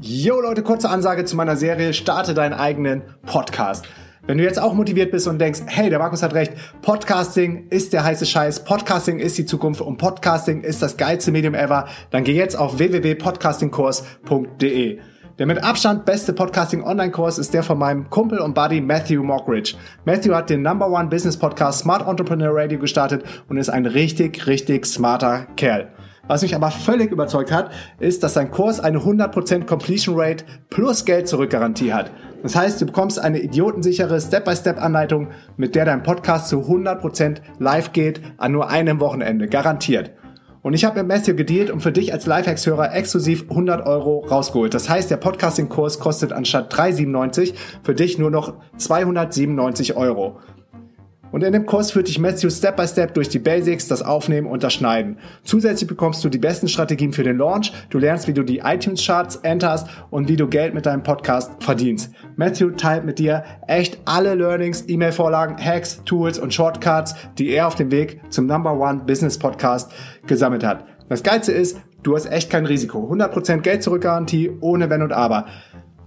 Yo Leute, kurze Ansage zu meiner Serie Starte deinen eigenen Podcast. Wenn du jetzt auch motiviert bist und denkst, hey, der Markus hat recht, Podcasting ist der heiße Scheiß, Podcasting ist die Zukunft und Podcasting ist das geilste Medium ever, dann geh jetzt auf www.podcastingkurs.de. Der mit Abstand beste Podcasting-Online-Kurs ist der von meinem Kumpel und Buddy Matthew Mockridge. Matthew hat den Number One Business Podcast Smart Entrepreneur Radio gestartet und ist ein richtig, richtig smarter Kerl. Was mich aber völlig überzeugt hat, ist, dass sein Kurs eine 100% Completion Rate plus Geld zurückgarantie hat. Das heißt, du bekommst eine idiotensichere Step-by-Step-Anleitung, mit der dein Podcast zu 100% live geht an nur einem Wochenende. Garantiert. Und ich habe mit Matthew gedealt und für dich als Lifehacks-Hörer exklusiv 100 Euro rausgeholt. Das heißt, der Podcasting-Kurs kostet anstatt 3,97 für dich nur noch 297 Euro. Und in dem Kurs führt dich Matthew Step by Step durch die Basics, das Aufnehmen und das Schneiden. Zusätzlich bekommst du die besten Strategien für den Launch, du lernst, wie du die iTunes Charts enterst und wie du Geld mit deinem Podcast verdienst. Matthew teilt mit dir echt alle Learnings, E-Mail-Vorlagen, Hacks, Tools und Shortcuts, die er auf dem Weg zum Number One Business Podcast gesammelt hat. Das Geilste ist, du hast echt kein Risiko. 100% Geld zurückgarantie, ohne Wenn und Aber.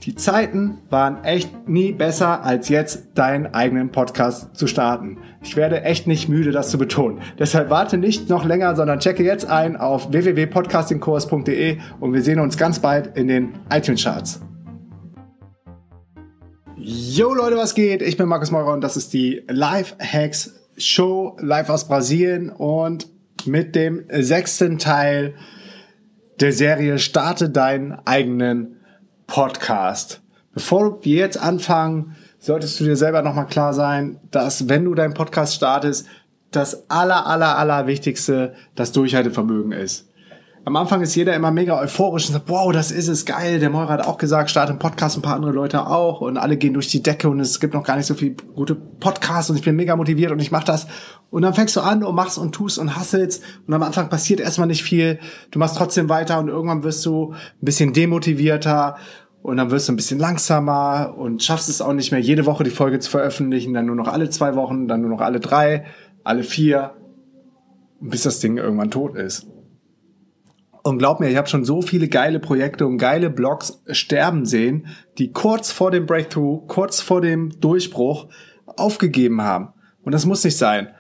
Die Zeiten waren echt nie besser, als jetzt deinen eigenen Podcast zu starten. Ich werde echt nicht müde, das zu betonen. Deshalb warte nicht noch länger, sondern checke jetzt ein auf www.podcastingkurs.de und wir sehen uns ganz bald in den iTunes Charts. Yo Leute, was geht? Ich bin Markus Meurer und das ist die Live Hacks Show live aus Brasilien und mit dem sechsten Teil der Serie Starte deinen eigenen Podcast. Bevor wir jetzt anfangen, solltest du dir selber nochmal klar sein, dass wenn du deinen Podcast startest, das aller, aller, aller Wichtigste das Durchhaltevermögen ist. Am Anfang ist jeder immer mega euphorisch und sagt, wow, das ist es, geil. Der Meurer hat auch gesagt, starte einen Podcast, ein paar andere Leute auch und alle gehen durch die Decke und es gibt noch gar nicht so viele gute Podcasts und ich bin mega motiviert und ich mache das. Und dann fängst du an und machst und tust und hasselst und am Anfang passiert erstmal nicht viel. Du machst trotzdem weiter und irgendwann wirst du ein bisschen demotivierter und dann wirst du ein bisschen langsamer und schaffst es auch nicht mehr, jede Woche die Folge zu veröffentlichen, dann nur noch alle zwei Wochen, dann nur noch alle drei, alle vier, bis das Ding irgendwann tot ist. Und glaub mir, ich habe schon so viele geile Projekte und geile Blogs sterben sehen, die kurz vor dem Breakthrough, kurz vor dem Durchbruch aufgegeben haben. Und das muss nicht sein.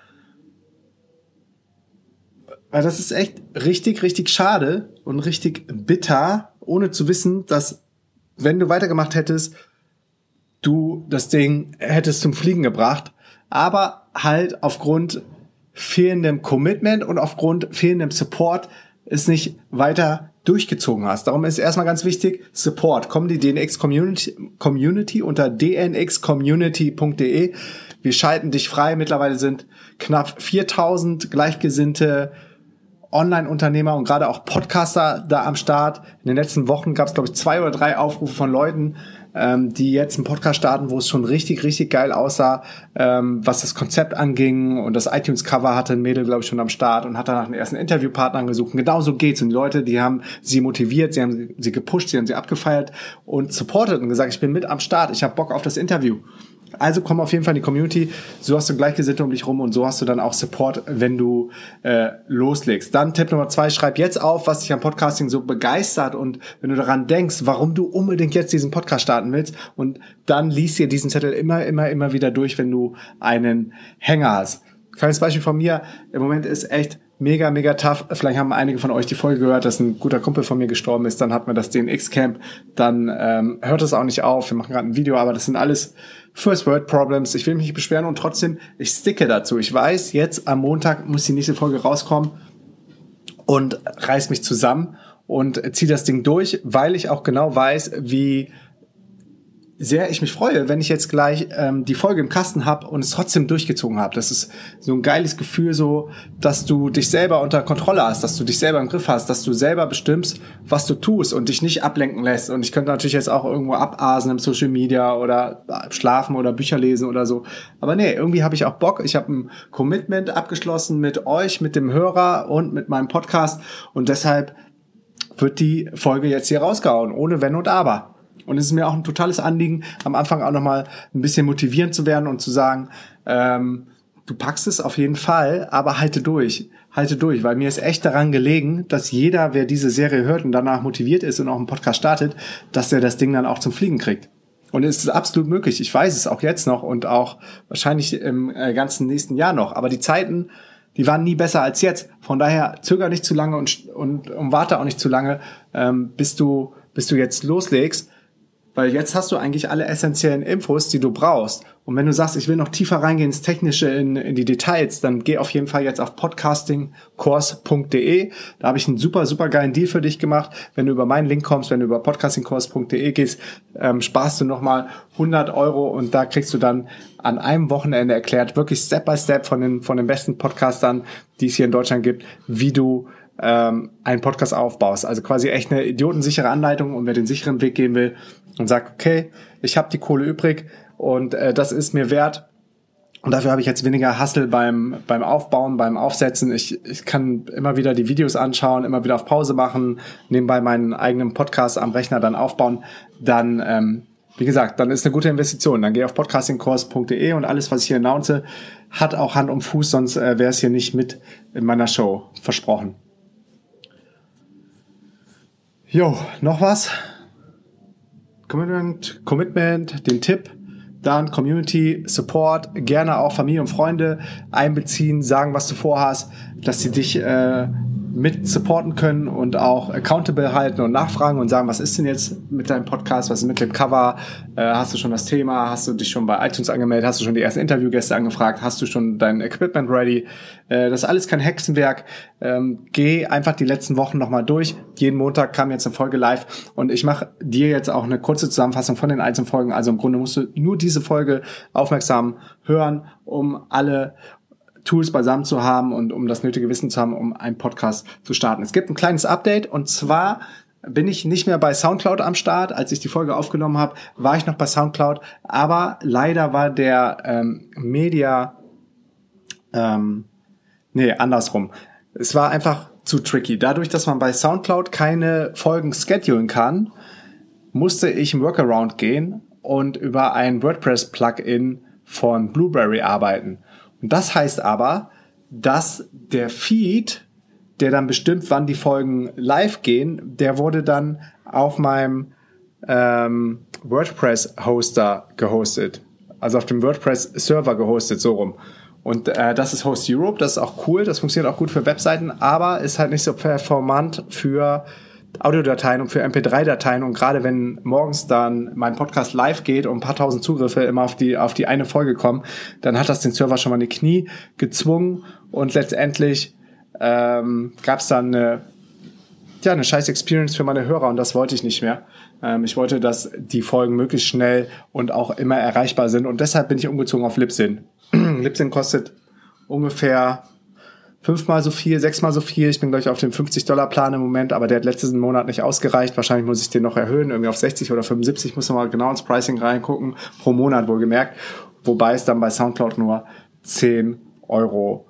Weil das ist echt richtig, richtig schade und richtig bitter, ohne zu wissen, dass wenn du weitergemacht hättest, du das Ding hättest zum Fliegen gebracht, aber halt aufgrund fehlendem Commitment und aufgrund fehlendem Support es nicht weiter durchgezogen hast. Darum ist erstmal ganz wichtig, Support. Komm die DNX Community, Community unter dnxcommunity.de. Wir schalten dich frei. Mittlerweile sind knapp 4000 gleichgesinnte Online-Unternehmer und gerade auch Podcaster da am Start. In den letzten Wochen gab es, glaube ich, zwei oder drei Aufrufe von Leuten, ähm, die jetzt einen Podcast starten, wo es schon richtig, richtig geil aussah, ähm, was das Konzept anging. Und das iTunes-Cover hatte ein Mädel, glaube ich, schon am Start und hat danach einen ersten Interviewpartner gesucht. Und genau so geht's. Und die Leute, die haben sie motiviert, sie haben sie gepusht, sie haben sie abgefeiert und supportet und gesagt, ich bin mit am Start, ich habe Bock auf das Interview. Also komm auf jeden Fall in die Community. So hast du Gleichgesinnte um dich rum und so hast du dann auch Support, wenn du äh, loslegst. Dann Tipp Nummer zwei, schreib jetzt auf, was dich am Podcasting so begeistert und wenn du daran denkst, warum du unbedingt jetzt diesen Podcast starten willst und dann liest dir diesen Zettel immer, immer, immer wieder durch, wenn du einen Hänger hast. Kleines Beispiel von mir, im Moment ist echt mega, mega tough. Vielleicht haben einige von euch die Folge gehört, dass ein guter Kumpel von mir gestorben ist. Dann hat man das DNX-Camp. Dann ähm, hört es auch nicht auf. Wir machen gerade ein Video, aber das sind alles First World Problems. Ich will mich nicht beschweren und trotzdem, ich sticke dazu. Ich weiß, jetzt am Montag muss die nächste Folge rauskommen und reiß mich zusammen und ziehe das Ding durch, weil ich auch genau weiß, wie sehr ich mich freue, wenn ich jetzt gleich ähm, die Folge im Kasten habe und es trotzdem durchgezogen habe. Das ist so ein geiles Gefühl, so, dass du dich selber unter Kontrolle hast, dass du dich selber im Griff hast, dass du selber bestimmst, was du tust und dich nicht ablenken lässt. Und ich könnte natürlich jetzt auch irgendwo abasen im Social Media oder schlafen oder Bücher lesen oder so. Aber nee, irgendwie habe ich auch Bock. Ich habe ein Commitment abgeschlossen mit euch, mit dem Hörer und mit meinem Podcast und deshalb wird die Folge jetzt hier rausgehauen, ohne Wenn und Aber. Und es ist mir auch ein totales Anliegen, am Anfang auch nochmal ein bisschen motivierend zu werden und zu sagen, ähm, du packst es auf jeden Fall, aber halte durch. Halte durch, weil mir ist echt daran gelegen, dass jeder, wer diese Serie hört und danach motiviert ist und auch einen Podcast startet, dass er das Ding dann auch zum Fliegen kriegt. Und es ist absolut möglich. Ich weiß es auch jetzt noch und auch wahrscheinlich im äh, ganzen nächsten Jahr noch. Aber die Zeiten, die waren nie besser als jetzt. Von daher zöger nicht zu lange und, und, und warte auch nicht zu lange, ähm, bis du, bis du jetzt loslegst weil jetzt hast du eigentlich alle essentiellen Infos, die du brauchst. Und wenn du sagst, ich will noch tiefer reingehen ins Technische, in, in die Details, dann geh auf jeden Fall jetzt auf podcastingkurs.de. Da habe ich einen super, super geilen Deal für dich gemacht. Wenn du über meinen Link kommst, wenn du über podcastingkurs.de gehst, ähm, sparst du nochmal 100 Euro und da kriegst du dann an einem Wochenende erklärt, wirklich Step by Step von den, von den besten Podcastern, die es hier in Deutschland gibt, wie du ähm, einen Podcast aufbaust. Also quasi echt eine idiotensichere Anleitung und wer den sicheren Weg gehen will und sagt, okay, ich habe die Kohle übrig und äh, das ist mir wert. Und dafür habe ich jetzt weniger Hassel beim, beim Aufbauen, beim Aufsetzen. Ich, ich kann immer wieder die Videos anschauen, immer wieder auf Pause machen, nebenbei meinen eigenen Podcast am Rechner dann aufbauen. Dann, ähm, wie gesagt, dann ist eine gute Investition. Dann geh auf podcastingkurs.de und alles, was ich hier announce, hat auch Hand und Fuß, sonst äh, wäre es hier nicht mit in meiner Show versprochen. Jo, noch was? Commitment, Commitment, den Tipp, dann Community Support, gerne auch Familie und Freunde einbeziehen, sagen, was du vorhast, dass sie dich äh, mit supporten können und auch accountable halten und nachfragen und sagen, was ist denn jetzt mit deinem Podcast, was ist mit dem Cover, äh, hast du schon das Thema, hast du dich schon bei iTunes angemeldet, hast du schon die ersten Interviewgäste angefragt, hast du schon dein Equipment ready, äh, das ist alles kein Hexenwerk, ähm, geh einfach die letzten Wochen nochmal durch, jeden Montag kam jetzt eine Folge live und ich mache dir jetzt auch eine kurze Zusammenfassung von den einzelnen Folgen, also im Grunde musst du nur diese Folge aufmerksam hören, um alle Tools beisammen zu haben und um das nötige Wissen zu haben, um einen Podcast zu starten. Es gibt ein kleines Update und zwar bin ich nicht mehr bei SoundCloud am Start. Als ich die Folge aufgenommen habe, war ich noch bei SoundCloud, aber leider war der ähm, Media, ähm, nee, andersrum. Es war einfach zu tricky. Dadurch, dass man bei SoundCloud keine Folgen schedulen kann, musste ich im Workaround gehen und über ein WordPress-Plugin von Blueberry arbeiten. Das heißt aber, dass der Feed, der dann bestimmt, wann die Folgen live gehen, der wurde dann auf meinem ähm, WordPress-Hoster gehostet. Also auf dem WordPress-Server gehostet, so rum. Und äh, das ist Host Europe, das ist auch cool, das funktioniert auch gut für Webseiten, aber ist halt nicht so performant für Audiodateien und für MP3-Dateien und gerade wenn morgens dann mein Podcast live geht und ein paar tausend Zugriffe immer auf die, auf die eine Folge kommen, dann hat das den Server schon mal in die Knie gezwungen und letztendlich ähm, gab es dann eine, ja, eine scheiß Experience für meine Hörer und das wollte ich nicht mehr. Ähm, ich wollte, dass die Folgen möglichst schnell und auch immer erreichbar sind und deshalb bin ich umgezogen auf Libsyn. Libsyn kostet ungefähr fünfmal so viel, sechsmal so viel. Ich bin gleich auf dem 50-Dollar-Plan im Moment, aber der hat letzten Monat nicht ausgereicht. Wahrscheinlich muss ich den noch erhöhen, irgendwie auf 60 oder 75. Muss man mal genau ins Pricing reingucken. Pro Monat wohlgemerkt. Wobei es dann bei Soundcloud nur 10 Euro,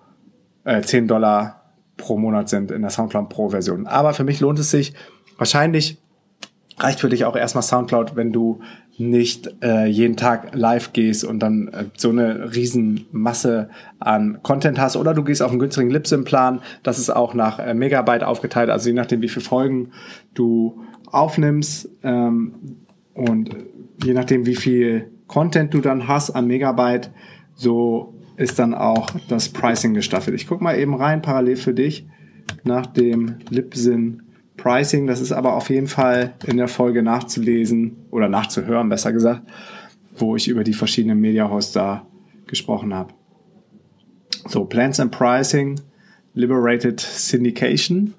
äh, 10 Dollar pro Monat sind in der Soundcloud Pro-Version. Aber für mich lohnt es sich. Wahrscheinlich reicht für dich auch erstmal Soundcloud, wenn du nicht äh, jeden Tag live gehst und dann äh, so eine riesen Masse an Content hast. Oder du gehst auf einen günstigen Libsyn-Plan, das ist auch nach äh, Megabyte aufgeteilt, also je nachdem wie viele Folgen du aufnimmst ähm, und je nachdem wie viel Content du dann hast an Megabyte, so ist dann auch das Pricing gestaffelt. Ich guck mal eben rein parallel für dich nach dem Libsyn Pricing. Das ist aber auf jeden Fall in der Folge nachzulesen oder nachzuhören, besser gesagt, wo ich über die verschiedenen Media Hoster gesprochen habe. So, Plans and Pricing, Liberated Syndication.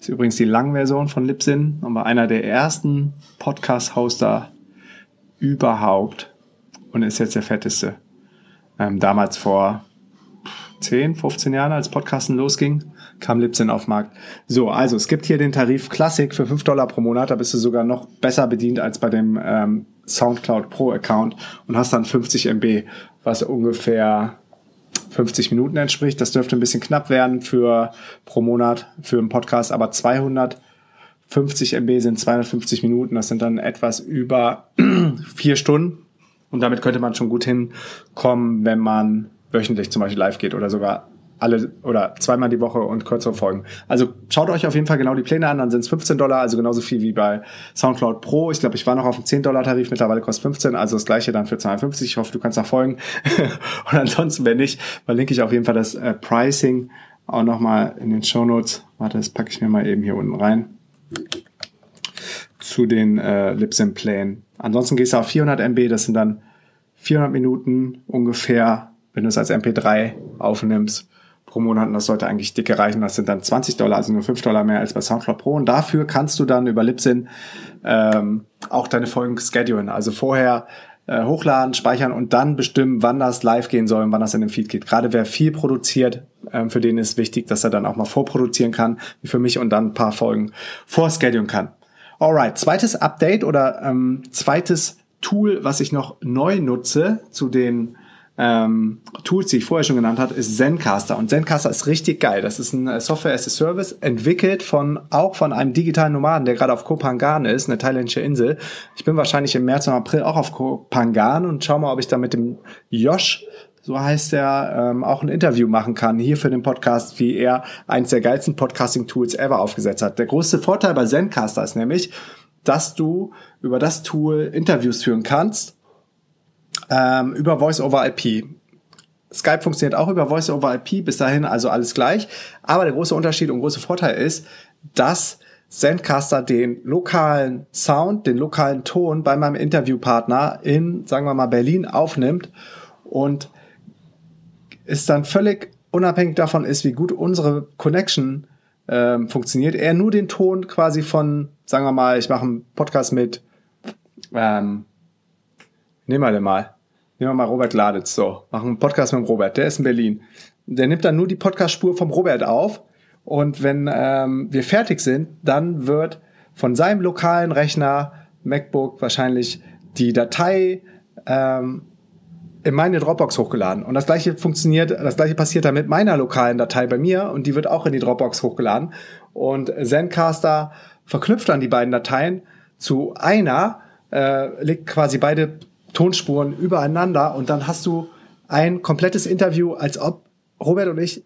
Ist übrigens die Langversion von Libsyn, aber einer der ersten Podcast-Hoster überhaupt und ist jetzt der fetteste. Ähm, damals vor 10, 15 Jahren, als Podcasten losging, kam Libsyn auf Markt. So, also es gibt hier den Tarif Classic für 5 Dollar pro Monat. Da bist du sogar noch besser bedient als bei dem ähm, SoundCloud Pro Account und hast dann 50 MB, was ungefähr 50 Minuten entspricht. Das dürfte ein bisschen knapp werden für pro Monat für einen Podcast, aber 250 MB sind 250 Minuten. Das sind dann etwas über vier Stunden. Und damit könnte man schon gut hinkommen, wenn man wöchentlich zum Beispiel live geht oder sogar alle oder zweimal die Woche und kürzere Folgen. Also schaut euch auf jeden Fall genau die Pläne an, dann sind es 15 Dollar, also genauso viel wie bei SoundCloud Pro. Ich glaube, ich war noch auf dem 10 Dollar Tarif, mittlerweile kostet 15, also das gleiche dann für 52. Ich hoffe, du kannst da folgen. und ansonsten, wenn nicht, verlinke ich auf jeden Fall das äh, Pricing auch nochmal in den Show Notes. Warte, das packe ich mir mal eben hier unten rein. Zu den äh, Libsyn-Plänen. Ansonsten gehst du auf 400 MB, das sind dann 400 Minuten ungefähr, wenn du es als MP3 aufnimmst pro Monat und das sollte eigentlich dicke reichen. Das sind dann 20 Dollar, also nur 5 Dollar mehr als bei SoundCloud Pro. Und dafür kannst du dann über Libsyn ähm, auch deine Folgen schedulen. Also vorher äh, hochladen, speichern und dann bestimmen, wann das live gehen soll und wann das in den Feed geht. Gerade wer viel produziert, ähm, für den ist wichtig, dass er dann auch mal vorproduzieren kann, wie für mich, und dann ein paar Folgen vorschedulen kann. Alright, zweites Update oder ähm, zweites Tool, was ich noch neu nutze zu den ähm, Tools, die ich vorher schon genannt habe, ist Zencaster. Und Zencaster ist richtig geil. Das ist ein äh, Software as a Service, entwickelt von auch von einem digitalen Nomaden, der gerade auf Kopangan ist, eine thailändische Insel. Ich bin wahrscheinlich im März und April auch auf Kopangan und schau mal, ob ich da mit dem Josh so heißt er, ähm, auch ein Interview machen kann hier für den Podcast, wie er eins der geilsten Podcasting-Tools ever aufgesetzt hat. Der größte Vorteil bei Zencaster ist nämlich, dass du über das Tool Interviews führen kannst ähm, über Voice over IP. Skype funktioniert auch über Voice over IP, bis dahin also alles gleich. Aber der große Unterschied und große Vorteil ist, dass Sendcaster den lokalen Sound, den lokalen Ton bei meinem Interviewpartner in, sagen wir mal, Berlin aufnimmt und ist dann völlig unabhängig davon ist, wie gut unsere Connection ähm, funktioniert. Er nur den Ton quasi von, sagen wir mal, ich mache einen Podcast mit, ähm, nehmen wir den mal, Nehmen wir mal Robert Laditz. So, machen einen Podcast mit dem Robert. Der ist in Berlin. Der nimmt dann nur die Podcast-Spur vom Robert auf. Und wenn ähm, wir fertig sind, dann wird von seinem lokalen Rechner, MacBook, wahrscheinlich die Datei ähm, in meine Dropbox hochgeladen. Und das gleiche funktioniert, das gleiche passiert dann mit meiner lokalen Datei bei mir und die wird auch in die Dropbox hochgeladen. Und Zencaster verknüpft dann die beiden Dateien zu einer, äh, legt quasi beide Tonspuren übereinander und dann hast du ein komplettes Interview, als ob Robert und ich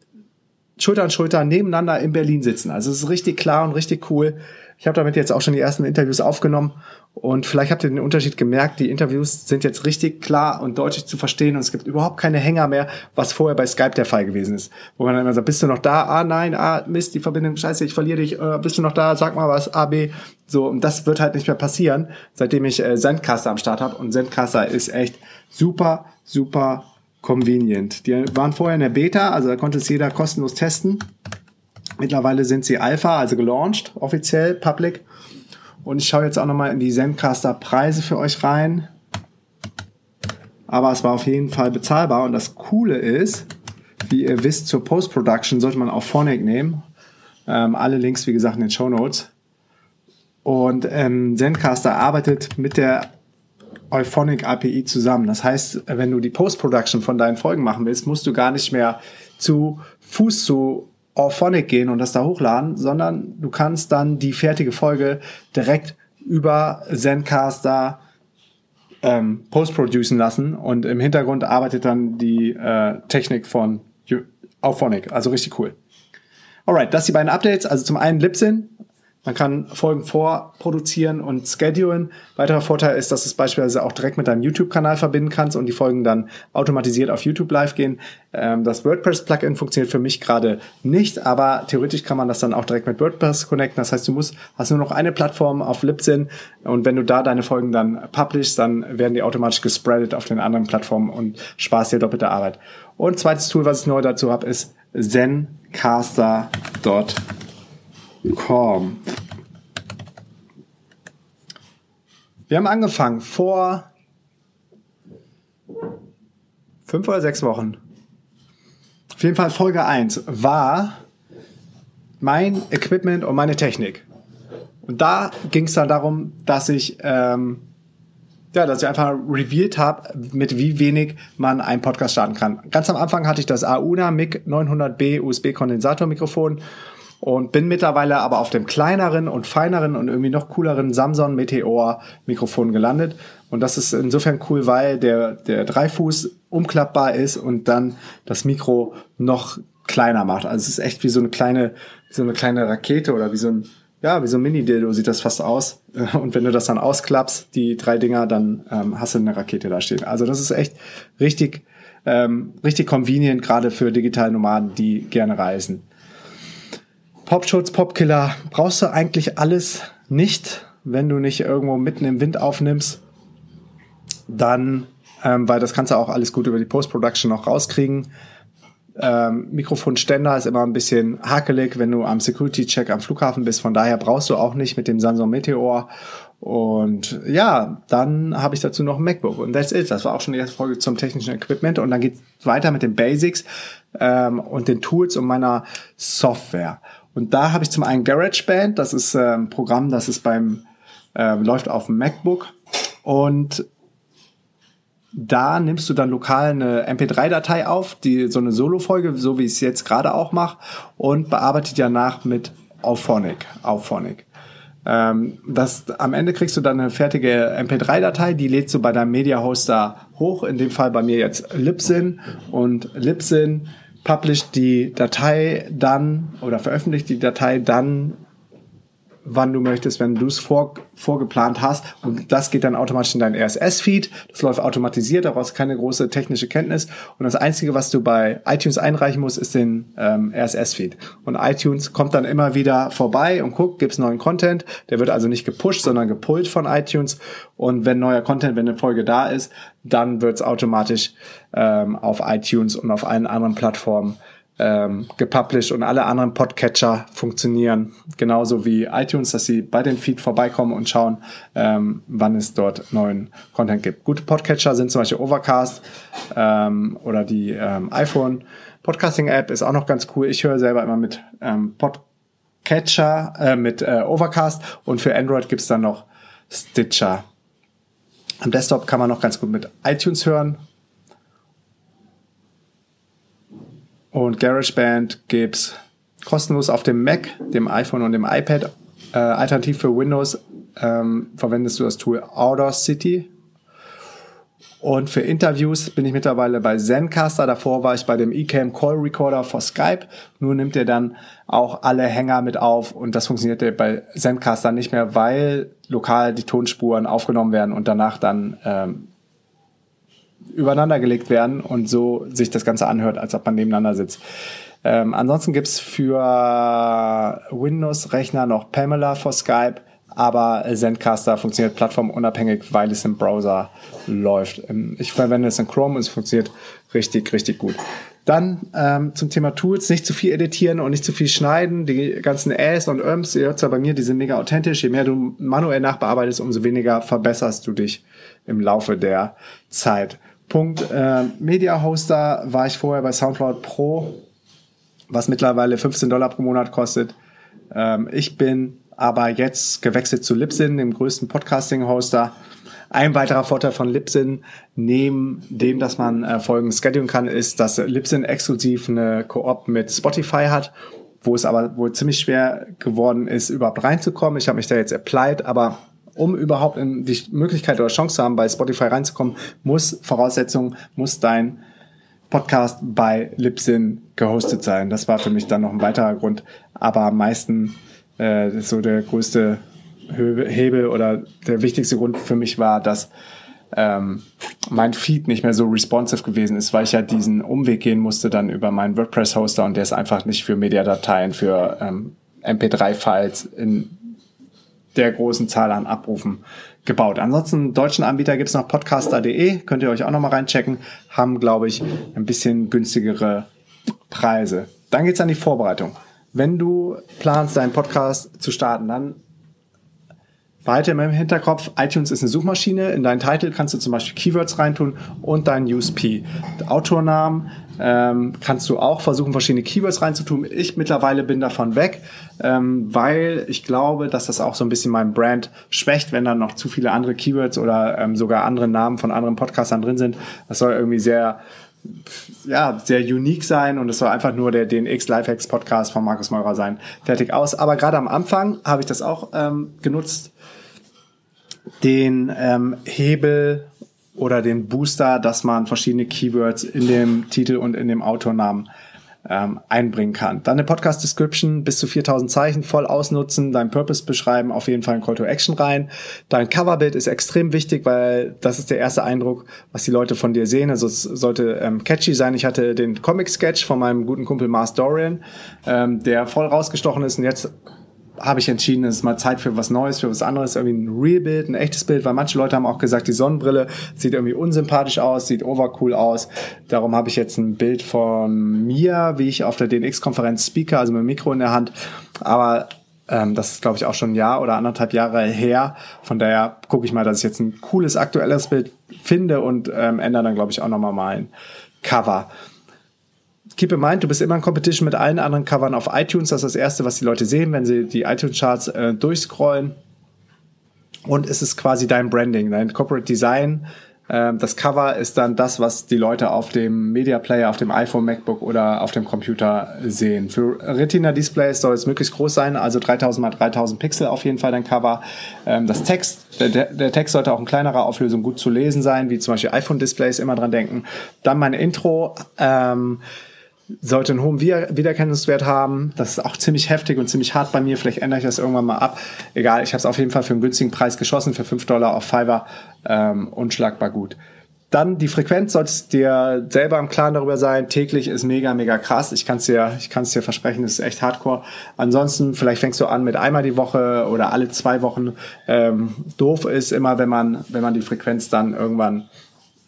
Schulter an Schulter nebeneinander in Berlin sitzen. Also es ist richtig klar und richtig cool. Ich habe damit jetzt auch schon die ersten Interviews aufgenommen und vielleicht habt ihr den Unterschied gemerkt. Die Interviews sind jetzt richtig klar und deutlich zu verstehen und es gibt überhaupt keine Hänger mehr, was vorher bei Skype der Fall gewesen ist. Wo man dann immer sagt, bist du noch da? Ah, nein, ah, Mist, die Verbindung, scheiße, ich verliere dich. Äh, bist du noch da? Sag mal was, A, B. So, und das wird halt nicht mehr passieren, seitdem ich äh, Sendcaster am Start habe. Und Sendcaster ist echt super, super convenient. Die waren vorher in der Beta, also da konnte es jeder kostenlos testen. Mittlerweile sind sie Alpha, also gelauncht, offiziell, public. Und ich schaue jetzt auch nochmal in die Zencaster Preise für euch rein. Aber es war auf jeden Fall bezahlbar. Und das Coole ist, wie ihr wisst, zur Post-Production sollte man auch Phonic nehmen. Ähm, alle Links, wie gesagt, in den Show Notes. Und ähm, Zencaster arbeitet mit der Euphonic API zusammen. Das heißt, wenn du die Post-Production von deinen Folgen machen willst, musst du gar nicht mehr zu Fuß zu Auphonic gehen und das da hochladen, sondern du kannst dann die fertige Folge direkt über Zencaster ähm, post-producen lassen und im Hintergrund arbeitet dann die äh, Technik von Auphonic. Also richtig cool. Alright, das die beiden Updates. Also zum einen Libsyn, man kann Folgen vorproduzieren und schedulen. Weiterer Vorteil ist, dass du es beispielsweise auch direkt mit deinem YouTube-Kanal verbinden kannst und die Folgen dann automatisiert auf YouTube live gehen. Ähm, das WordPress-Plugin funktioniert für mich gerade nicht, aber theoretisch kann man das dann auch direkt mit WordPress connecten. Das heißt, du musst, hast nur noch eine Plattform auf Libsyn und wenn du da deine Folgen dann publishst, dann werden die automatisch gespreadet auf den anderen Plattformen und sparst dir doppelte Arbeit. Und zweites Tool, was ich neu dazu habe, ist zencaster.com. Wir haben angefangen vor fünf oder sechs Wochen. Auf jeden Fall Folge 1 war mein Equipment und meine Technik. Und da ging es dann darum, dass ich ähm, ja, dass ich einfach revealed habe, mit wie wenig man einen Podcast starten kann. Ganz am Anfang hatte ich das Auna MIG 900B USB Kondensatormikrofon und bin mittlerweile aber auf dem kleineren und feineren und irgendwie noch cooleren Samsung Meteor Mikrofon gelandet. Und das ist insofern cool, weil der, der Dreifuß umklappbar ist und dann das Mikro noch kleiner macht. Also es ist echt wie so eine kleine, wie so eine kleine Rakete oder wie so ein, ja, wie so ein Mini-Dildo sieht das fast aus. Und wenn du das dann ausklappst, die drei Dinger, dann ähm, hast du eine Rakete da stehen. Also das ist echt richtig, ähm, richtig convenient, gerade für digitale Nomaden, die gerne reisen. Popschutz, Popkiller, brauchst du eigentlich alles nicht, wenn du nicht irgendwo mitten im Wind aufnimmst. Dann, ähm, weil das kannst du auch alles gut über die Post-Production noch rauskriegen. Ähm, Mikrofonständer ist immer ein bisschen hakelig, wenn du am Security-Check am Flughafen bist. Von daher brauchst du auch nicht mit dem Samsung Meteor. Und ja, dann habe ich dazu noch ein MacBook und that's it. Das war auch schon die erste Folge zum technischen Equipment und dann geht weiter mit den Basics ähm, und den Tools und meiner Software. Und da habe ich zum einen GarageBand, das ist äh, ein Programm, das ist beim äh, läuft auf dem MacBook und da nimmst du dann lokal eine MP3-Datei auf, die so eine Solo-Folge, so wie ich es jetzt gerade auch mache, und bearbeitet danach mit Auphonic. Auphonic. Ähm, das, am Ende kriegst du dann eine fertige MP3-Datei, die lädst du bei deinem Media-Hoster hoch, in dem Fall bei mir jetzt Libsyn und Libsyn published die Datei dann oder veröffentlicht die Datei dann wann du möchtest, wenn du es vor, vorgeplant hast. Und das geht dann automatisch in dein RSS-Feed. Das läuft automatisiert, da brauchst du keine große technische Kenntnis. Und das Einzige, was du bei iTunes einreichen musst, ist den ähm, RSS-Feed. Und iTunes kommt dann immer wieder vorbei und guckt, gibt's neuen Content. Der wird also nicht gepusht, sondern gepullt von iTunes. Und wenn neuer Content, wenn eine Folge da ist, dann wird's automatisch ähm, auf iTunes und auf allen anderen Plattformen ähm, gepublished und alle anderen Podcatcher funktionieren genauso wie iTunes, dass sie bei den Feed vorbeikommen und schauen, ähm, wann es dort neuen Content gibt. Gute Podcatcher sind zum Beispiel Overcast ähm, oder die ähm, iPhone Podcasting App ist auch noch ganz cool. Ich höre selber immer mit ähm, Podcatcher, äh, mit äh, Overcast und für Android gibt's dann noch Stitcher. Am Desktop kann man noch ganz gut mit iTunes hören Und GarageBand gibt's kostenlos auf dem Mac, dem iPhone und dem iPad. Äh, alternativ für Windows ähm, verwendest du das Tool Audacity. Und für Interviews bin ich mittlerweile bei Zencaster. Davor war ich bei dem eCam Call Recorder for Skype. Nur nimmt er dann auch alle Hänger mit auf und das funktioniert bei Zencaster nicht mehr, weil lokal die Tonspuren aufgenommen werden und danach dann ähm, übereinander gelegt werden und so sich das Ganze anhört, als ob man nebeneinander sitzt. Ähm, ansonsten gibt's für Windows-Rechner noch Pamela for Skype, aber Zencaster funktioniert plattformunabhängig, weil es im Browser läuft. Ähm, ich verwende es in Chrome und es funktioniert richtig, richtig gut. Dann ähm, zum Thema Tools, nicht zu viel editieren und nicht zu viel schneiden. Die ganzen Äs und Öms, ihr hört ja bei mir, die sind mega authentisch. Je mehr du manuell nachbearbeitest, umso weniger verbesserst du dich im Laufe der Zeit. Punkt äh, Media Hoster war ich vorher bei SoundCloud Pro, was mittlerweile 15 Dollar pro Monat kostet. Ähm, ich bin aber jetzt gewechselt zu Libsyn, dem größten Podcasting-Hoster. Ein weiterer Vorteil von Libsyn, neben dem, dass man äh, Folgen schedulen kann, ist, dass Libsyn exklusiv eine Koop mit Spotify hat, wo es aber wohl ziemlich schwer geworden ist, überhaupt reinzukommen. Ich habe mich da jetzt applied, aber um überhaupt in die Möglichkeit oder Chance zu haben, bei Spotify reinzukommen, muss Voraussetzung, muss dein Podcast bei Libsyn gehostet sein. Das war für mich dann noch ein weiterer Grund. Aber am meisten äh, so der größte Hebel oder der wichtigste Grund für mich war, dass ähm, mein Feed nicht mehr so responsive gewesen ist, weil ich ja diesen Umweg gehen musste dann über meinen WordPress-Hoster und der ist einfach nicht für Mediadateien, für ähm, MP3-Files in der großen Zahl an Abrufen gebaut. Ansonsten deutschen Anbieter gibt's noch podcaster.de, könnt ihr euch auch noch mal reinchecken, haben, glaube ich, ein bisschen günstigere Preise. Dann geht's an die Vorbereitung. Wenn du planst, deinen Podcast zu starten, dann Immer im Hinterkopf, iTunes ist eine Suchmaschine. In deinen Titel kannst du zum Beispiel Keywords reintun und deinen USP. Autornamen ähm, kannst du auch versuchen, verschiedene Keywords reinzutun. Ich mittlerweile bin davon weg, ähm, weil ich glaube, dass das auch so ein bisschen mein Brand schwächt, wenn dann noch zu viele andere Keywords oder ähm, sogar andere Namen von anderen Podcastern drin sind. Das soll irgendwie sehr ja, sehr unique sein und es soll einfach nur der DNX Lifehacks Podcast von Markus Meurer sein. Fertig aus. Aber gerade am Anfang habe ich das auch ähm, genutzt, den ähm, Hebel oder den Booster, dass man verschiedene Keywords in dem Titel und in dem Autornamen ähm, einbringen kann. Dann eine Podcast Description bis zu 4000 Zeichen voll ausnutzen, dein Purpose beschreiben, auf jeden Fall ein Call to Action rein. Dein Coverbild ist extrem wichtig, weil das ist der erste Eindruck, was die Leute von dir sehen. Also es sollte ähm, catchy sein. Ich hatte den Comic Sketch von meinem guten Kumpel Mars Dorian, ähm, der voll rausgestochen ist und jetzt habe ich entschieden, es ist mal Zeit für was Neues, für was anderes, irgendwie ein Real-Bild, ein echtes Bild, weil manche Leute haben auch gesagt, die Sonnenbrille sieht irgendwie unsympathisch aus, sieht overcool aus. Darum habe ich jetzt ein Bild von mir, wie ich auf der DNX-Konferenz speaker, also mit dem Mikro in der Hand. Aber ähm, das ist, glaube ich, auch schon ein Jahr oder anderthalb Jahre her. Von daher gucke ich mal, dass ich jetzt ein cooles, aktuelles Bild finde und ähm, ändere dann, glaube ich, auch nochmal mein Cover keep in mind, du bist immer in Competition mit allen anderen Covern auf iTunes. Das ist das Erste, was die Leute sehen, wenn sie die iTunes-Charts äh, durchscrollen. Und es ist quasi dein Branding, dein Corporate Design. Ähm, das Cover ist dann das, was die Leute auf dem Media Player, auf dem iPhone, MacBook oder auf dem Computer sehen. Für Retina Displays soll es möglichst groß sein, also 3000 mal 3000 Pixel auf jeden Fall dein Cover. Ähm, das Text, der, der Text sollte auch in kleinerer Auflösung gut zu lesen sein, wie zum Beispiel iPhone Displays, immer dran denken. Dann mein Intro. Ähm, sollte einen hohen Wiedererkennungswert haben. Das ist auch ziemlich heftig und ziemlich hart bei mir. Vielleicht ändere ich das irgendwann mal ab. Egal, ich habe es auf jeden Fall für einen günstigen Preis geschossen, für 5 Dollar auf Fiverr. Ähm, unschlagbar gut. Dann die Frequenz solltest dir selber im Klaren darüber sein. Täglich ist mega, mega krass. Ich kann es dir, ich kann es dir versprechen, das ist echt hardcore. Ansonsten, vielleicht fängst du an mit einmal die Woche oder alle zwei Wochen. Ähm, doof ist immer, wenn man, wenn man die Frequenz dann irgendwann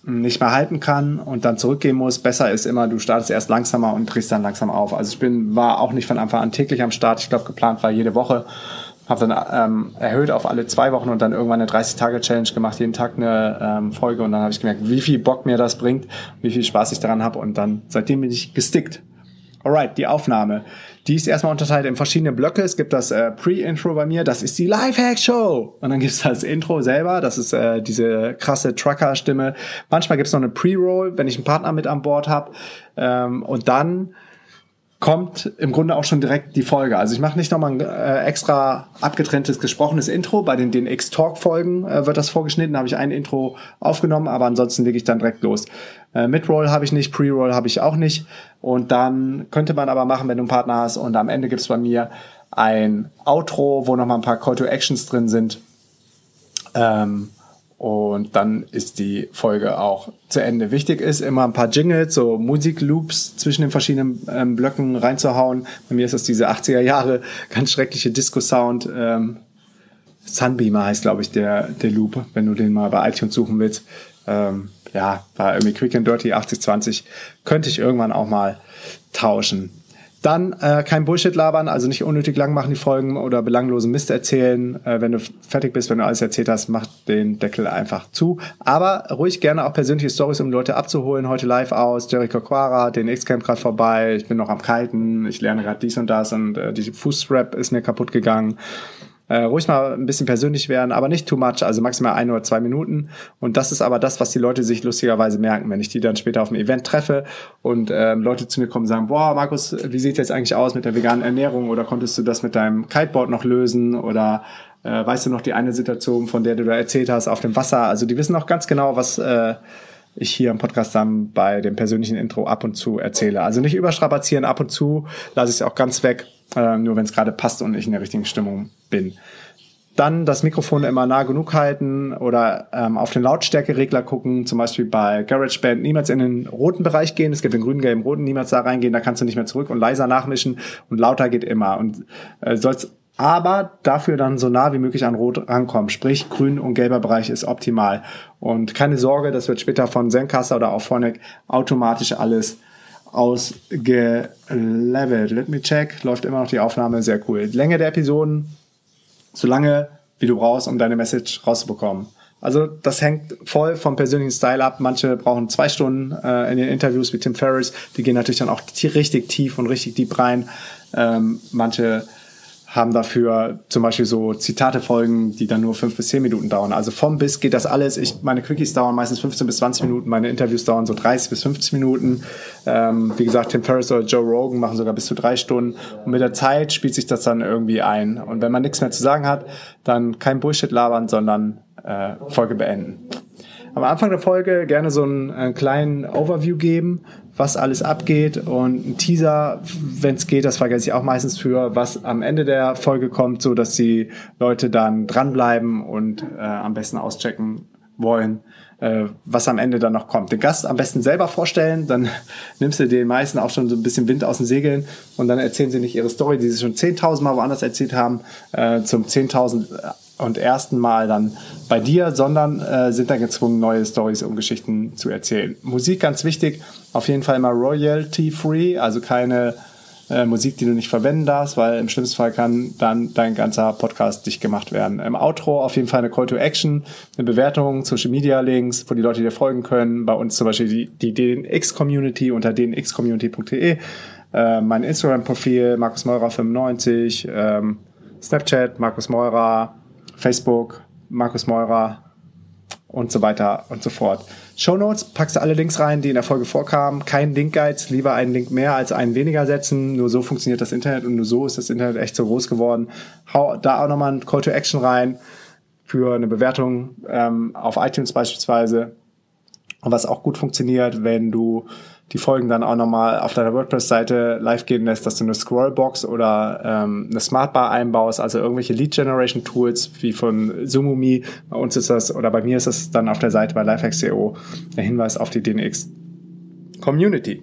nicht mehr halten kann und dann zurückgehen muss. Besser ist immer, du startest erst langsamer und drehst dann langsam auf. Also ich bin, war auch nicht von Anfang an täglich am Start. Ich glaube, geplant war jede Woche. Habe dann ähm, erhöht auf alle zwei Wochen und dann irgendwann eine 30-Tage-Challenge gemacht, jeden Tag eine ähm, Folge und dann habe ich gemerkt, wie viel Bock mir das bringt, wie viel Spaß ich daran habe und dann seitdem bin ich gestickt. Alright, die Aufnahme. Die ist erstmal unterteilt in verschiedene Blöcke. Es gibt das äh, Pre-Intro bei mir, das ist die Lifehack-Show. Und dann gibt's das Intro selber, das ist äh, diese krasse Trucker-Stimme. Manchmal gibt's noch eine Pre-Roll, wenn ich einen Partner mit an Bord habe. Ähm, und dann kommt im Grunde auch schon direkt die Folge. Also ich mache nicht nochmal ein äh, extra abgetrenntes gesprochenes Intro. Bei den DNX Talk Folgen äh, wird das vorgeschnitten. Da habe ich ein Intro aufgenommen, aber ansonsten lege ich dann direkt los. Äh, Mid-Roll habe ich nicht, Pre-Roll habe ich auch nicht. Und dann könnte man aber machen, wenn du einen Partner hast. Und am Ende gibt's bei mir ein Outro, wo nochmal ein paar Call to Actions drin sind. Ähm, und dann ist die Folge auch zu Ende. Wichtig ist immer ein paar Jingles, so Musikloops zwischen den verschiedenen ähm, Blöcken reinzuhauen. Bei mir ist das diese 80er Jahre ganz schreckliche Disco-Sound. Ähm, Sunbeamer heißt, glaube ich, der, der Loop, wenn du den mal bei iTunes suchen willst. Ähm, ja, war irgendwie Quick and Dirty 8020. Könnte ich irgendwann auch mal tauschen. Dann äh, kein Bullshit labern, also nicht unnötig lang machen die Folgen oder belanglosen Mist erzählen. Äh, wenn du fertig bist, wenn du alles erzählt hast, mach den Deckel einfach zu. Aber ruhig gerne auch persönliche Stories, um Leute abzuholen. Heute live aus, Jericho Quara, den X-Camp gerade vorbei, ich bin noch am Kiten, ich lerne gerade dies und das und äh, die Fußstrap ist mir kaputt gegangen. Äh, ruhig mal ein bisschen persönlich werden, aber nicht too much, also maximal ein oder zwei Minuten. Und das ist aber das, was die Leute sich lustigerweise merken, wenn ich die dann später auf dem Event treffe und äh, Leute zu mir kommen und sagen, boah, Markus, wie sieht's jetzt eigentlich aus mit der veganen Ernährung oder konntest du das mit deinem Kiteboard noch lösen oder äh, weißt du noch die eine Situation, von der du da erzählt hast, auf dem Wasser? Also die wissen auch ganz genau, was äh, ich hier im Podcast dann bei dem persönlichen Intro ab und zu erzähle. Also nicht überstrapazieren, ab und zu lasse ich es auch ganz weg, äh, nur wenn es gerade passt und ich in der richtigen Stimmung bin. Dann das Mikrofon immer nah genug halten oder ähm, auf den Lautstärkeregler gucken, zum Beispiel bei GarageBand niemals in den roten Bereich gehen. Es gibt den grünen, gelben, roten, niemals da reingehen, da kannst du nicht mehr zurück und leiser nachmischen und lauter geht immer. Und äh, sollst aber dafür dann so nah wie möglich an Rot rankommen. Sprich, grün und gelber Bereich ist optimal. Und keine Sorge, das wird später von Zencaster oder auch Phonic automatisch alles ausgelevelt. Let me check. Läuft immer noch die Aufnahme. Sehr cool. Länge der Episoden. Solange wie du brauchst, um deine Message rauszubekommen. Also das hängt voll vom persönlichen Style ab. Manche brauchen zwei Stunden äh, in den Interviews wie Tim Ferriss. Die gehen natürlich dann auch richtig tief und richtig deep rein. Ähm, manche haben dafür zum Beispiel so Zitate-Folgen, die dann nur fünf bis zehn Minuten dauern. Also vom bis geht das alles. Ich, meine Quickies dauern meistens 15 bis 20 Minuten, meine Interviews dauern so 30 bis 50 Minuten. Ähm, wie gesagt, Tim Ferriss oder Joe Rogan machen sogar bis zu drei Stunden. Und mit der Zeit spielt sich das dann irgendwie ein. Und wenn man nichts mehr zu sagen hat, dann kein Bullshit labern, sondern äh, Folge beenden. Am Anfang der Folge gerne so einen, einen kleinen Overview geben, was alles abgeht und ein Teaser, wenn es geht, das vergesse ich auch meistens für, was am Ende der Folge kommt, so dass die Leute dann dranbleiben und äh, am besten auschecken wollen, äh, was am Ende dann noch kommt. Den Gast am besten selber vorstellen, dann nimmst du den meisten auch schon so ein bisschen Wind aus den Segeln und dann erzählen sie nicht ihre Story, die sie schon 10.000 Mal woanders erzählt haben, äh, zum 10.000 und ersten Mal dann bei dir, sondern äh, sind dann gezwungen, neue Stories und Geschichten zu erzählen. Musik ganz wichtig, auf jeden Fall immer royalty-free, also keine äh, Musik, die du nicht verwenden darfst, weil im schlimmsten Fall kann dann dein ganzer Podcast dicht gemacht werden. Im Outro auf jeden Fall eine Call to Action, eine Bewertung, Social Media Links, wo die Leute dir folgen können. Bei uns zum Beispiel die, die DNX Community unter dnxcommunity.de, äh, mein Instagram-Profil, Markus Meurer 95, ähm, Snapchat, Markus Meurer, Facebook, Markus Meurer und so weiter und so fort. Show Notes packst du alle Links rein, die in der Folge vorkamen. Kein Link-Guides, lieber einen Link mehr als einen weniger setzen. Nur so funktioniert das Internet und nur so ist das Internet echt so groß geworden. Hau da auch nochmal ein Call to Action rein für eine Bewertung ähm, auf iTunes beispielsweise. Und was auch gut funktioniert, wenn du die Folgen dann auch nochmal auf deiner WordPress-Seite live gehen lässt, dass du eine Scrollbox oder ähm, eine Smartbar einbaust, also irgendwelche Lead-Generation-Tools wie von Zoomumi. Bei uns ist das, oder bei mir ist das dann auf der Seite bei Lifehacks.co der Hinweis auf die DNX Community.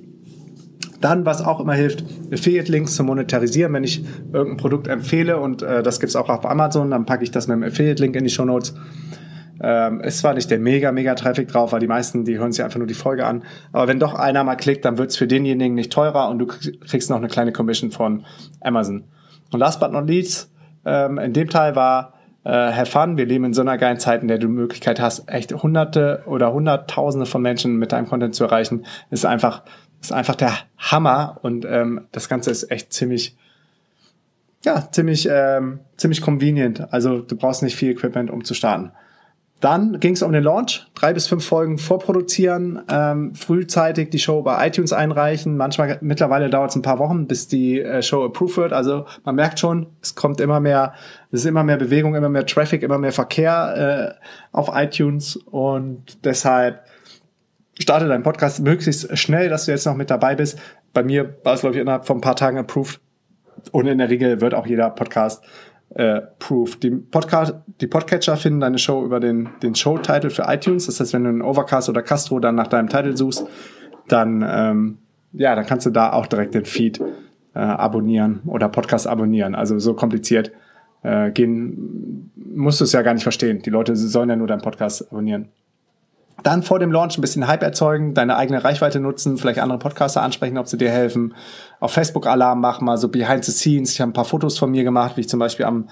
Dann, was auch immer hilft, Affiliate-Links zu monetarisieren. Wenn ich irgendein Produkt empfehle und äh, das gibt's auch auf Amazon, dann packe ich das mit einem Affiliate-Link in die Show Notes. Ähm, ist zwar nicht der mega, mega Traffic drauf, weil die meisten, die hören sich einfach nur die Folge an. Aber wenn doch einer mal klickt, dann wird's für denjenigen nicht teurer und du kriegst noch eine kleine Commission von Amazon. Und last but not least, ähm, in dem Teil war äh, have fun. Wir leben in so einer geilen Zeit, in der du die Möglichkeit hast, echt hunderte oder hunderttausende von Menschen mit deinem Content zu erreichen. Ist einfach, ist einfach der Hammer und ähm, das Ganze ist echt ziemlich, ja, ziemlich, ähm, ziemlich convenient. Also du brauchst nicht viel Equipment, um zu starten. Dann ging es um den Launch, drei bis fünf Folgen vorproduzieren, ähm, frühzeitig die Show bei iTunes einreichen. Manchmal mittlerweile dauert es ein paar Wochen, bis die äh, Show approved wird. Also man merkt schon, es kommt immer mehr, es ist immer mehr Bewegung, immer mehr Traffic, immer mehr Verkehr äh, auf iTunes und deshalb starte deinen Podcast möglichst schnell, dass du jetzt noch mit dabei bist. Bei mir war es glaube ich innerhalb von ein paar Tagen approved und in der Regel wird auch jeder Podcast äh, Proof. Die, Podcast, die Podcatcher finden deine Show über den, den Show-Title für iTunes. Das heißt, wenn du in Overcast oder Castro dann nach deinem Titel suchst, dann, ähm, ja, dann kannst du da auch direkt den Feed äh, abonnieren oder Podcast abonnieren. Also so kompliziert äh, gehen, musst du es ja gar nicht verstehen. Die Leute sollen ja nur deinen Podcast abonnieren. Dann vor dem Launch ein bisschen Hype erzeugen, deine eigene Reichweite nutzen, vielleicht andere Podcaster ansprechen, ob sie dir helfen. Auf Facebook Alarm machen, mal so behind the scenes. Ich habe ein paar Fotos von mir gemacht, wie ich zum Beispiel am,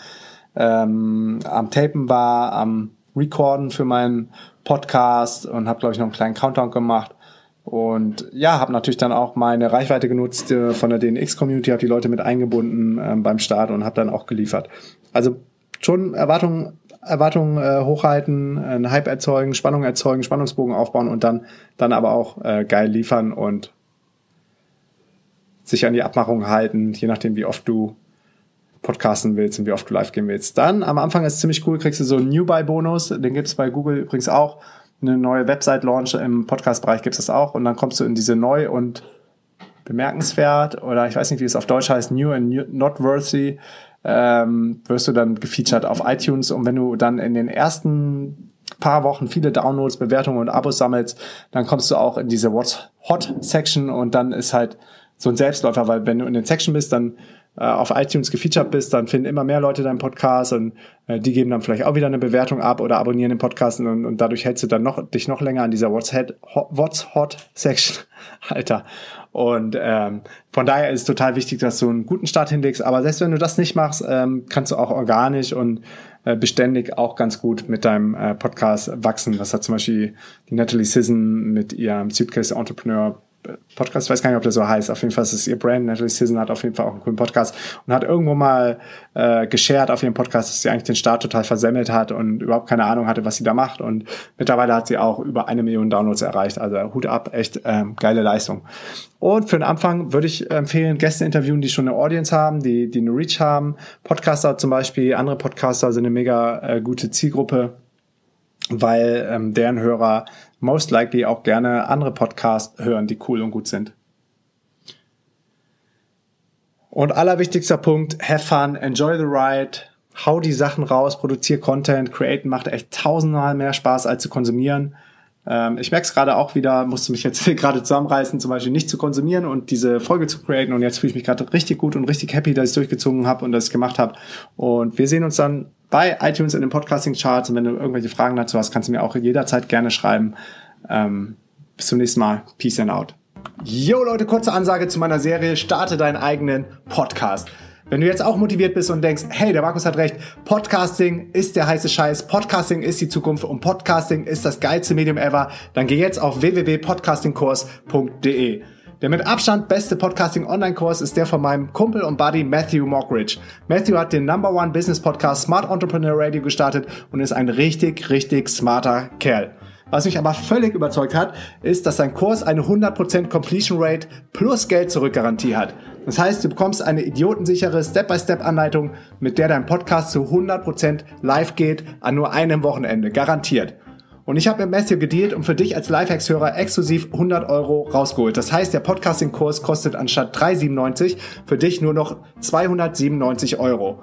ähm, am Tapen war, am Recorden für meinen Podcast und habe, glaube ich, noch einen kleinen Countdown gemacht. Und ja, habe natürlich dann auch meine Reichweite genutzt äh, von der DNX-Community, habe die Leute mit eingebunden äh, beim Start und habe dann auch geliefert. Also schon Erwartungen Erwartungen äh, hochhalten, einen Hype erzeugen, Spannung erzeugen, Spannungsbogen aufbauen und dann, dann aber auch äh, geil liefern und sich an die Abmachung halten, je nachdem, wie oft du podcasten willst und wie oft du live gehen willst. Dann am Anfang ist ziemlich cool, kriegst du so einen New-Buy-Bonus, den gibt's bei Google übrigens auch. Eine neue Website-Launch im Podcast-Bereich gibt's das auch und dann kommst du in diese neu und bemerkenswert oder ich weiß nicht, wie es auf Deutsch heißt, new and not worthy ähm, wirst du dann gefeatured auf iTunes. Und wenn du dann in den ersten paar Wochen viele Downloads, Bewertungen und Abos sammelst, dann kommst du auch in diese What's Hot Section. Und dann ist halt so ein Selbstläufer, weil wenn du in den Section bist, dann äh, auf iTunes gefeatured bist, dann finden immer mehr Leute deinen Podcast und äh, die geben dann vielleicht auch wieder eine Bewertung ab oder abonnieren den Podcast und, und dadurch hältst du dann noch dich noch länger an dieser What's, Head, Hot, What's Hot Section, Alter. Und ähm, von daher ist es total wichtig, dass du einen guten Start hinlegst. Aber selbst wenn du das nicht machst, ähm, kannst du auch organisch und äh, beständig auch ganz gut mit deinem äh, Podcast wachsen. Das hat zum Beispiel die Natalie Sisson mit ihrem Suitcase Entrepreneur Podcast, ich weiß gar nicht, ob der so heißt. Auf jeden Fall ist es ihr Brand. Natalie Sisson hat auf jeden Fall auch einen coolen Podcast und hat irgendwo mal äh, geshared auf ihrem Podcast, dass sie eigentlich den Start total versemmelt hat und überhaupt keine Ahnung hatte, was sie da macht. Und mittlerweile hat sie auch über eine Million Downloads erreicht. Also Hut ab, echt ähm, geile Leistung. Und für den Anfang würde ich empfehlen, Gäste interviewen, die schon eine Audience haben, die, die eine Reach haben. Podcaster zum Beispiel, andere Podcaster sind eine mega äh, gute Zielgruppe weil ähm, deren Hörer most likely auch gerne andere Podcasts hören, die cool und gut sind. Und allerwichtigster Punkt, have fun, enjoy the ride, hau die Sachen raus, produziere Content, createn macht echt tausendmal mehr Spaß als zu konsumieren. Ähm, ich merke es gerade auch wieder, musste mich jetzt gerade zusammenreißen, zum Beispiel nicht zu konsumieren und diese Folge zu createn und jetzt fühle ich mich gerade richtig gut und richtig happy, dass ich durchgezogen habe und das gemacht habe. Und wir sehen uns dann bei iTunes in den Podcasting-Charts. Und wenn du irgendwelche Fragen dazu hast, kannst du mir auch jederzeit gerne schreiben. Ähm, bis zum nächsten Mal. Peace and out. Yo Leute, kurze Ansage zu meiner Serie Starte deinen eigenen Podcast. Wenn du jetzt auch motiviert bist und denkst, hey, der Markus hat recht, Podcasting ist der heiße Scheiß, Podcasting ist die Zukunft und Podcasting ist das geilste Medium ever, dann geh jetzt auf www.podcastingkurs.de. Der mit Abstand beste Podcasting-Online-Kurs ist der von meinem Kumpel und Buddy Matthew Mockridge. Matthew hat den Number One Business Podcast Smart Entrepreneur Radio gestartet und ist ein richtig, richtig smarter Kerl. Was mich aber völlig überzeugt hat, ist, dass sein Kurs eine 100% Completion Rate plus Geld zurückgarantie hat. Das heißt, du bekommst eine idiotensichere Step-by-Step-Anleitung, mit der dein Podcast zu 100% live geht an nur einem Wochenende. Garantiert. Und ich habe mit Matthew gedealt und für dich als Lifehacks-Hörer exklusiv 100 Euro rausgeholt. Das heißt, der Podcasting-Kurs kostet anstatt 3,97 für dich nur noch 297 Euro.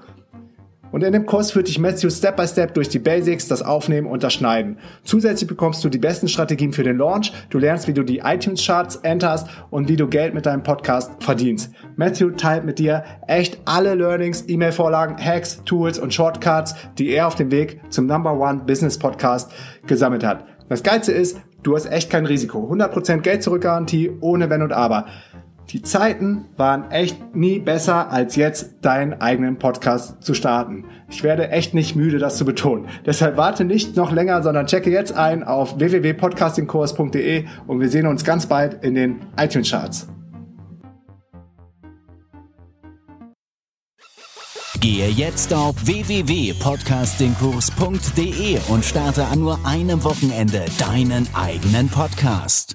Und in dem Kurs führt dich Matthew Step by Step durch die Basics, das Aufnehmen und das Schneiden. Zusätzlich bekommst du die besten Strategien für den Launch. Du lernst, wie du die iTunes Charts enterst und wie du Geld mit deinem Podcast verdienst. Matthew teilt mit dir echt alle Learnings, E-Mail-Vorlagen, Hacks, Tools und Shortcuts, die er auf dem Weg zum Number One Business Podcast gesammelt hat. Das Geilste ist, du hast echt kein Risiko. 100% Geld zurückgarantie ohne Wenn und Aber. Die Zeiten waren echt nie besser, als jetzt deinen eigenen Podcast zu starten. Ich werde echt nicht müde, das zu betonen. Deshalb warte nicht noch länger, sondern checke jetzt ein auf www.podcastingkurs.de und wir sehen uns ganz bald in den iTunes Charts. Gehe jetzt auf www.podcastingkurs.de und starte an nur einem Wochenende deinen eigenen Podcast.